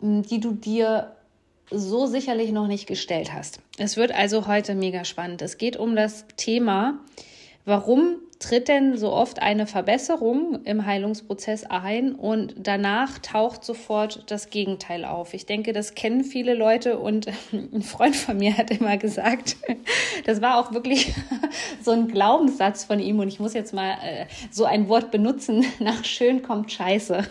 die du dir so sicherlich noch nicht gestellt hast. Es wird also heute mega spannend. Es geht um das Thema, warum tritt denn so oft eine Verbesserung im Heilungsprozess ein und danach taucht sofort das Gegenteil auf. Ich denke, das kennen viele Leute und ein Freund von mir hat immer gesagt, das war auch wirklich so ein Glaubenssatz von ihm und ich muss jetzt mal äh, so ein Wort benutzen, nach schön kommt Scheiße.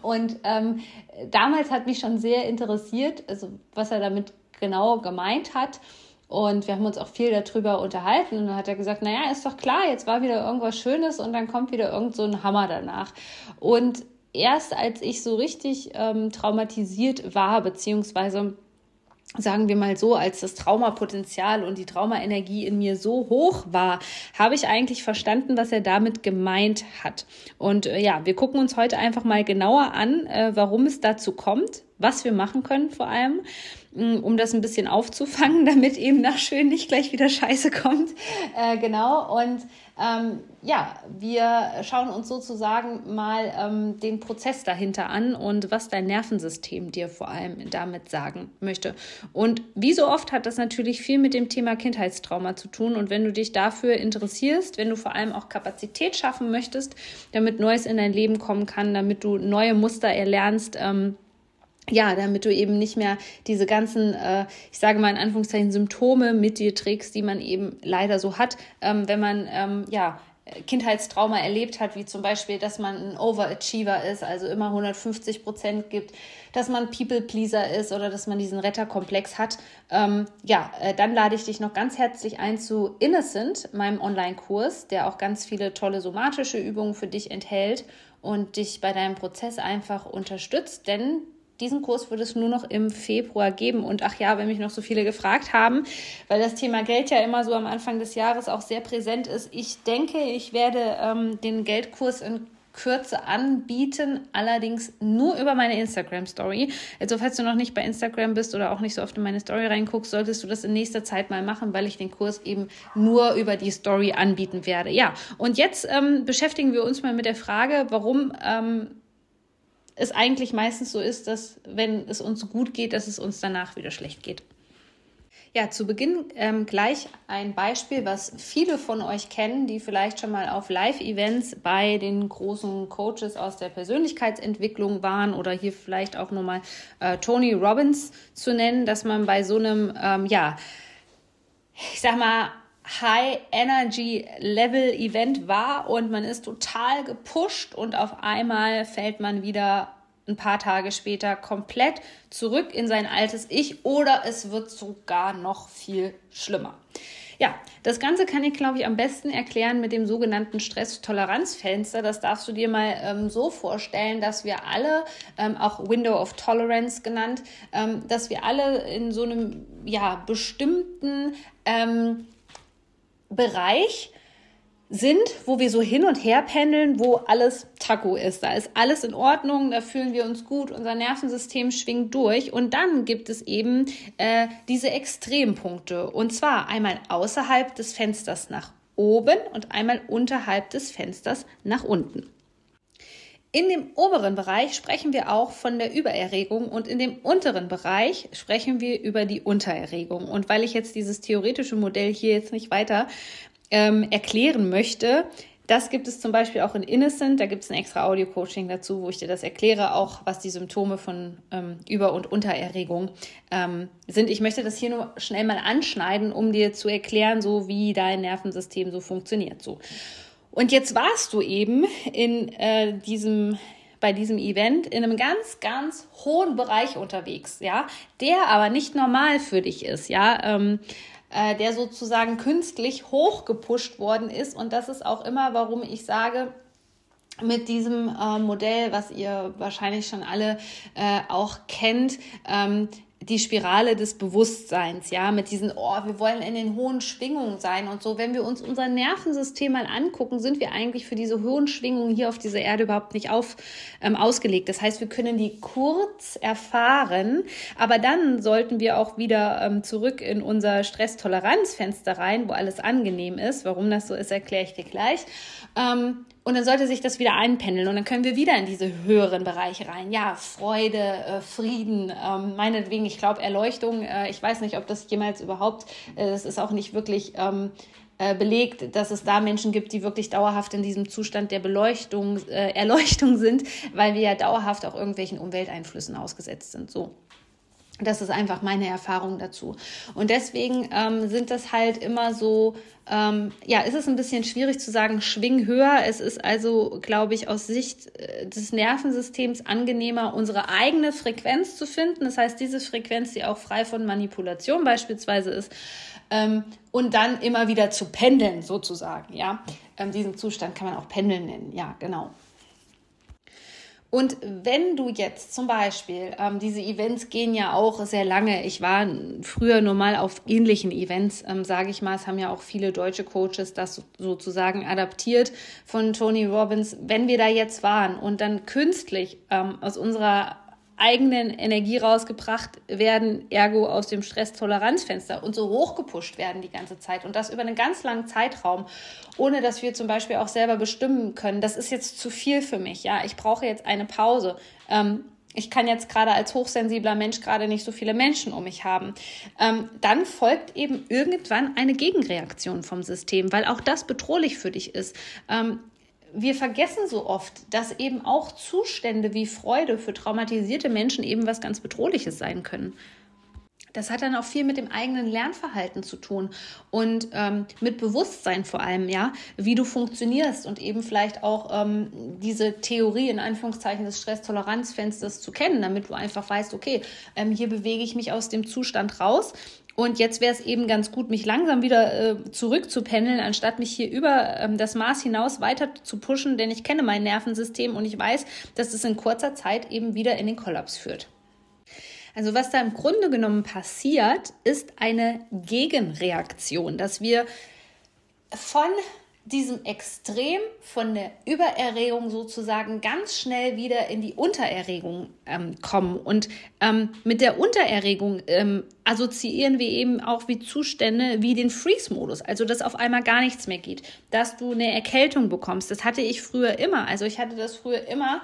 Und ähm, damals hat mich schon sehr interessiert, also was er damit genau gemeint hat. Und wir haben uns auch viel darüber unterhalten. Und dann hat er gesagt, naja, ist doch klar, jetzt war wieder irgendwas Schönes und dann kommt wieder irgend so ein Hammer danach. Und erst als ich so richtig ähm, traumatisiert war, beziehungsweise sagen wir mal so, als das Traumapotenzial und die Traumaenergie in mir so hoch war, habe ich eigentlich verstanden, was er damit gemeint hat. Und äh, ja, wir gucken uns heute einfach mal genauer an, äh, warum es dazu kommt, was wir machen können vor allem Mm, um das ein bisschen aufzufangen, damit eben nach schön nicht gleich wieder Scheiße kommt. Äh, genau. Und ähm, ja, wir schauen uns sozusagen mal ähm, den Prozess dahinter an und was dein Nervensystem dir vor allem damit sagen möchte. Und wie so oft hat das natürlich viel mit dem Thema Kindheitstrauma zu tun. Und wenn du dich dafür interessierst, wenn du vor allem auch Kapazität schaffen möchtest, damit Neues in dein Leben kommen kann, damit du neue Muster erlernst, ähm, ja, damit du eben nicht mehr diese ganzen, äh, ich sage mal in Anführungszeichen, Symptome mit dir trägst, die man eben leider so hat, ähm, wenn man ähm, ja Kindheitstrauma erlebt hat, wie zum Beispiel, dass man ein Overachiever ist, also immer 150 Prozent gibt, dass man People-Pleaser ist oder dass man diesen Retterkomplex hat. Ähm, ja, äh, dann lade ich dich noch ganz herzlich ein zu Innocent, meinem Online-Kurs, der auch ganz viele tolle somatische Übungen für dich enthält und dich bei deinem Prozess einfach unterstützt, denn diesen Kurs wird es nur noch im Februar geben. Und ach ja, wenn mich noch so viele gefragt haben, weil das Thema Geld ja immer so am Anfang des Jahres auch sehr präsent ist. Ich denke, ich werde ähm, den Geldkurs in Kürze anbieten, allerdings nur über meine Instagram Story. Also falls du noch nicht bei Instagram bist oder auch nicht so oft in meine Story reinguckst, solltest du das in nächster Zeit mal machen, weil ich den Kurs eben nur über die Story anbieten werde. Ja, und jetzt ähm, beschäftigen wir uns mal mit der Frage, warum ähm, es eigentlich meistens so ist, dass wenn es uns gut geht, dass es uns danach wieder schlecht geht. Ja, zu Beginn ähm, gleich ein Beispiel, was viele von euch kennen, die vielleicht schon mal auf Live-Events bei den großen Coaches aus der Persönlichkeitsentwicklung waren oder hier vielleicht auch nochmal äh, Tony Robbins zu nennen, dass man bei so einem, ähm, ja, ich sag mal, High-Energy-Level-Event war und man ist total gepusht und auf einmal fällt man wieder ein paar Tage später komplett zurück in sein altes Ich oder es wird sogar noch viel schlimmer. Ja, das Ganze kann ich, glaube ich, am besten erklären mit dem sogenannten Stress-Toleranz-Fenster. Das darfst du dir mal ähm, so vorstellen, dass wir alle, ähm, auch Window of Tolerance genannt, ähm, dass wir alle in so einem ja, bestimmten ähm, Bereich sind, wo wir so hin und her pendeln, wo alles Taco ist. Da ist alles in Ordnung, da fühlen wir uns gut, unser Nervensystem schwingt durch. Und dann gibt es eben äh, diese Extrempunkte. Und zwar einmal außerhalb des Fensters nach oben und einmal unterhalb des Fensters nach unten. In dem oberen Bereich sprechen wir auch von der Übererregung und in dem unteren Bereich sprechen wir über die Untererregung. Und weil ich jetzt dieses theoretische Modell hier jetzt nicht weiter ähm, erklären möchte, das gibt es zum Beispiel auch in Innocent. Da gibt es ein extra Audio-Coaching dazu, wo ich dir das erkläre, auch was die Symptome von ähm, Über- und Untererregung ähm, sind. Ich möchte das hier nur schnell mal anschneiden, um dir zu erklären, so wie dein Nervensystem so funktioniert. So. Und jetzt warst du eben in äh, diesem bei diesem Event in einem ganz, ganz hohen Bereich unterwegs, ja, der aber nicht normal für dich ist, ja, ähm, äh, der sozusagen künstlich hochgepusht worden ist. Und das ist auch immer, warum ich sage, mit diesem äh, Modell, was ihr wahrscheinlich schon alle äh, auch kennt. Ähm, die Spirale des Bewusstseins, ja, mit diesen, oh, wir wollen in den hohen Schwingungen sein und so. Wenn wir uns unser Nervensystem mal angucken, sind wir eigentlich für diese hohen Schwingungen hier auf dieser Erde überhaupt nicht auf, ähm, ausgelegt. Das heißt, wir können die kurz erfahren, aber dann sollten wir auch wieder ähm, zurück in unser Stresstoleranzfenster rein, wo alles angenehm ist. Warum das so ist, erkläre ich dir gleich. Ähm, und dann sollte sich das wieder einpendeln und dann können wir wieder in diese höheren Bereiche rein. Ja, Freude, äh, Frieden, ähm, meinetwegen, ich glaube Erleuchtung. Äh, ich weiß nicht, ob das jemals überhaupt, äh, das ist auch nicht wirklich ähm, äh, belegt, dass es da Menschen gibt, die wirklich dauerhaft in diesem Zustand der Beleuchtung, äh, Erleuchtung sind, weil wir ja dauerhaft auch irgendwelchen Umwelteinflüssen ausgesetzt sind. So. Das ist einfach meine Erfahrung dazu. Und deswegen ähm, sind das halt immer so, ähm, ja, ist es ein bisschen schwierig zu sagen, schwing höher. Es ist also, glaube ich, aus Sicht äh, des Nervensystems angenehmer, unsere eigene Frequenz zu finden. Das heißt, diese Frequenz, die auch frei von Manipulation beispielsweise ist, ähm, und dann immer wieder zu pendeln, sozusagen, ja. Ähm, diesen Zustand kann man auch pendeln nennen, ja, genau. Und wenn du jetzt zum Beispiel, ähm, diese Events gehen ja auch sehr lange. Ich war früher nur mal auf ähnlichen Events, ähm, sage ich mal. Es haben ja auch viele deutsche Coaches das sozusagen adaptiert von Tony Robbins. Wenn wir da jetzt waren und dann künstlich ähm, aus unserer eigenen Energie rausgebracht werden, ergo aus dem Stresstoleranzfenster und so hochgepusht werden die ganze Zeit und das über einen ganz langen Zeitraum, ohne dass wir zum Beispiel auch selber bestimmen können, das ist jetzt zu viel für mich, ja, ich brauche jetzt eine Pause. Ähm, ich kann jetzt gerade als hochsensibler Mensch gerade nicht so viele Menschen um mich haben. Ähm, dann folgt eben irgendwann eine Gegenreaktion vom System, weil auch das bedrohlich für dich ist. Ähm, wir vergessen so oft, dass eben auch Zustände wie Freude für traumatisierte Menschen eben was ganz Bedrohliches sein können. Das hat dann auch viel mit dem eigenen Lernverhalten zu tun und ähm, mit Bewusstsein vor allem, ja, wie du funktionierst und eben vielleicht auch ähm, diese Theorie in Anführungszeichen des Stresstoleranzfensters zu kennen, damit du einfach weißt, okay, ähm, hier bewege ich mich aus dem Zustand raus und jetzt wäre es eben ganz gut, mich langsam wieder äh, zurückzupendeln, anstatt mich hier über ähm, das Maß hinaus weiter zu pushen, denn ich kenne mein Nervensystem und ich weiß, dass es in kurzer Zeit eben wieder in den Kollaps führt. Also was da im Grunde genommen passiert, ist eine Gegenreaktion, dass wir von diesem Extrem von der Übererregung sozusagen ganz schnell wieder in die Untererregung ähm, kommen. Und ähm, mit der Untererregung ähm, assoziieren wir eben auch wie Zustände wie den Freeze-Modus, also dass auf einmal gar nichts mehr geht, dass du eine Erkältung bekommst. Das hatte ich früher immer. Also ich hatte das früher immer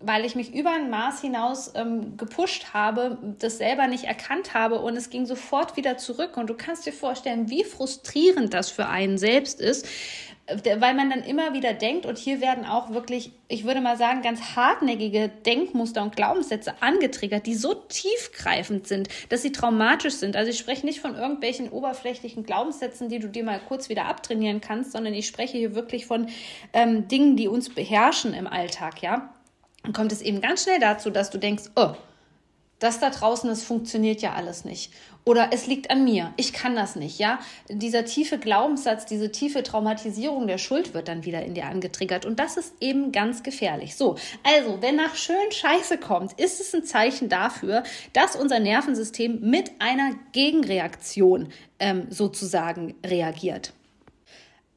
weil ich mich über ein Maß hinaus ähm, gepusht habe, das selber nicht erkannt habe und es ging sofort wieder zurück. Und du kannst dir vorstellen, wie frustrierend das für einen selbst ist, weil man dann immer wieder denkt, und hier werden auch wirklich, ich würde mal sagen, ganz hartnäckige Denkmuster und Glaubenssätze angetriggert, die so tiefgreifend sind, dass sie traumatisch sind. Also ich spreche nicht von irgendwelchen oberflächlichen Glaubenssätzen, die du dir mal kurz wieder abtrainieren kannst, sondern ich spreche hier wirklich von ähm, Dingen, die uns beherrschen im Alltag, ja. Dann kommt es eben ganz schnell dazu, dass du denkst, oh, das da draußen, das funktioniert ja alles nicht. Oder es liegt an mir, ich kann das nicht, ja. Dieser tiefe Glaubenssatz, diese tiefe Traumatisierung der Schuld wird dann wieder in dir angetriggert und das ist eben ganz gefährlich. So, also, wenn nach schön Scheiße kommt, ist es ein Zeichen dafür, dass unser Nervensystem mit einer Gegenreaktion ähm, sozusagen reagiert.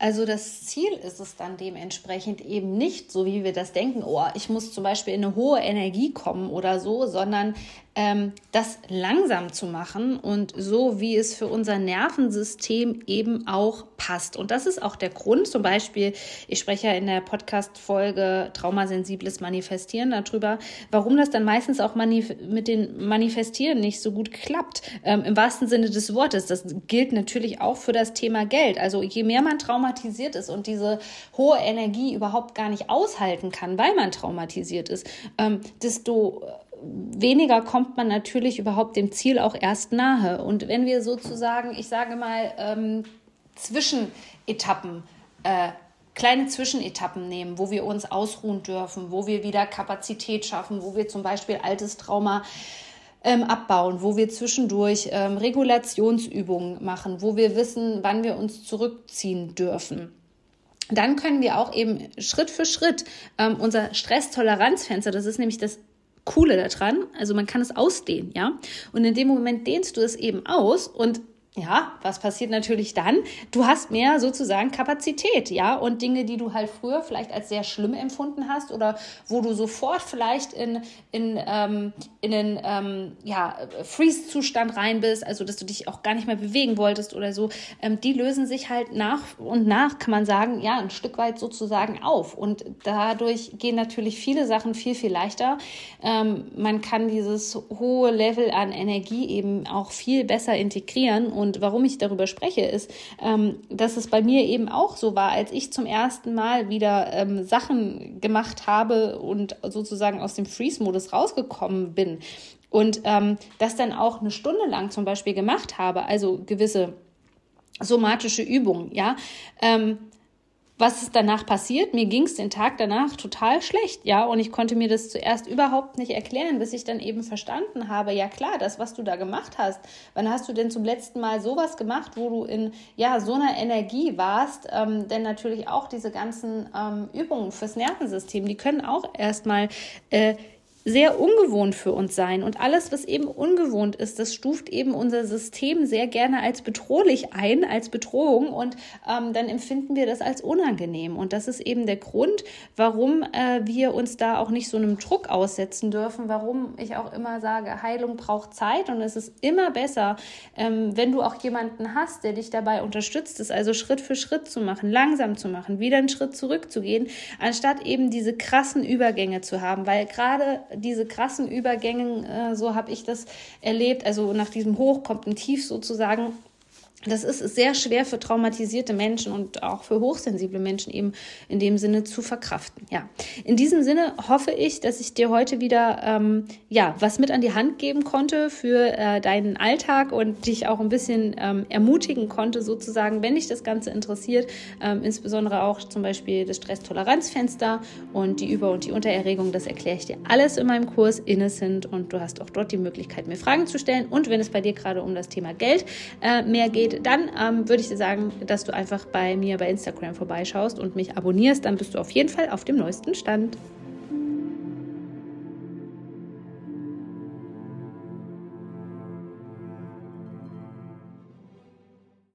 Also das Ziel ist es dann dementsprechend eben nicht, so wie wir das denken, oh, ich muss zum Beispiel in eine hohe Energie kommen oder so, sondern das langsam zu machen und so, wie es für unser Nervensystem eben auch passt. Und das ist auch der Grund, zum Beispiel, ich spreche ja in der Podcast-Folge Traumasensibles Manifestieren darüber, warum das dann meistens auch mit den Manifestieren nicht so gut klappt, ähm, im wahrsten Sinne des Wortes. Das gilt natürlich auch für das Thema Geld. Also je mehr man traumatisiert ist und diese hohe Energie überhaupt gar nicht aushalten kann, weil man traumatisiert ist, ähm, desto weniger kommt man natürlich überhaupt dem Ziel auch erst nahe. Und wenn wir sozusagen, ich sage mal, ähm, Zwischenetappen, äh, kleine Zwischenetappen nehmen, wo wir uns ausruhen dürfen, wo wir wieder Kapazität schaffen, wo wir zum Beispiel altes Trauma ähm, abbauen, wo wir zwischendurch ähm, Regulationsübungen machen, wo wir wissen, wann wir uns zurückziehen dürfen dann können wir auch eben Schritt für Schritt ähm, unser Stresstoleranzfenster, das ist nämlich das Coole daran, also man kann es ausdehnen, ja. Und in dem Moment dehnst du es eben aus und ja, was passiert natürlich dann? Du hast mehr sozusagen Kapazität, ja, und Dinge, die du halt früher vielleicht als sehr schlimm empfunden hast oder wo du sofort vielleicht in, in, ähm, in den ähm, ja, Freeze-Zustand rein bist, also dass du dich auch gar nicht mehr bewegen wolltest oder so, ähm, die lösen sich halt nach und nach, kann man sagen, ja, ein Stück weit sozusagen auf. Und dadurch gehen natürlich viele Sachen viel, viel leichter. Ähm, man kann dieses hohe Level an Energie eben auch viel besser integrieren und warum ich darüber spreche, ist, ähm, dass es bei mir eben auch so war, als ich zum ersten Mal wieder ähm, Sachen gemacht habe und sozusagen aus dem Freeze-Modus rausgekommen bin. Und ähm, das dann auch eine Stunde lang zum Beispiel gemacht habe, also gewisse somatische Übungen, ja, ähm, was ist danach passiert? Mir ging es den Tag danach total schlecht, ja, und ich konnte mir das zuerst überhaupt nicht erklären, bis ich dann eben verstanden habe, ja klar, das, was du da gemacht hast, wann hast du denn zum letzten Mal sowas gemacht, wo du in ja so einer Energie warst? Ähm, denn natürlich auch diese ganzen ähm, Übungen fürs Nervensystem, die können auch erstmal äh, sehr ungewohnt für uns sein. Und alles, was eben ungewohnt ist, das stuft eben unser System sehr gerne als bedrohlich ein, als Bedrohung. Und ähm, dann empfinden wir das als unangenehm. Und das ist eben der Grund, warum äh, wir uns da auch nicht so einem Druck aussetzen dürfen, warum ich auch immer sage, Heilung braucht Zeit. Und es ist immer besser, ähm, wenn du auch jemanden hast, der dich dabei unterstützt, es also Schritt für Schritt zu machen, langsam zu machen, wieder einen Schritt zurückzugehen, anstatt eben diese krassen Übergänge zu haben. Weil gerade diese krassen Übergänge, äh, so habe ich das erlebt. Also nach diesem Hoch kommt ein Tief sozusagen das ist sehr schwer für traumatisierte Menschen und auch für hochsensible Menschen eben in dem Sinne zu verkraften. Ja, in diesem Sinne hoffe ich, dass ich dir heute wieder ähm, ja was mit an die Hand geben konnte für äh, deinen Alltag und dich auch ein bisschen ähm, ermutigen konnte, sozusagen, wenn dich das Ganze interessiert, ähm, insbesondere auch zum Beispiel das Stresstoleranzfenster und die Über- und die Untererregung. Das erkläre ich dir alles in meinem Kurs Innocent und du hast auch dort die Möglichkeit, mir Fragen zu stellen. Und wenn es bei dir gerade um das Thema Geld äh, mehr geht dann ähm, würde ich dir sagen, dass du einfach bei mir bei Instagram vorbeischaust und mich abonnierst. Dann bist du auf jeden Fall auf dem neuesten Stand.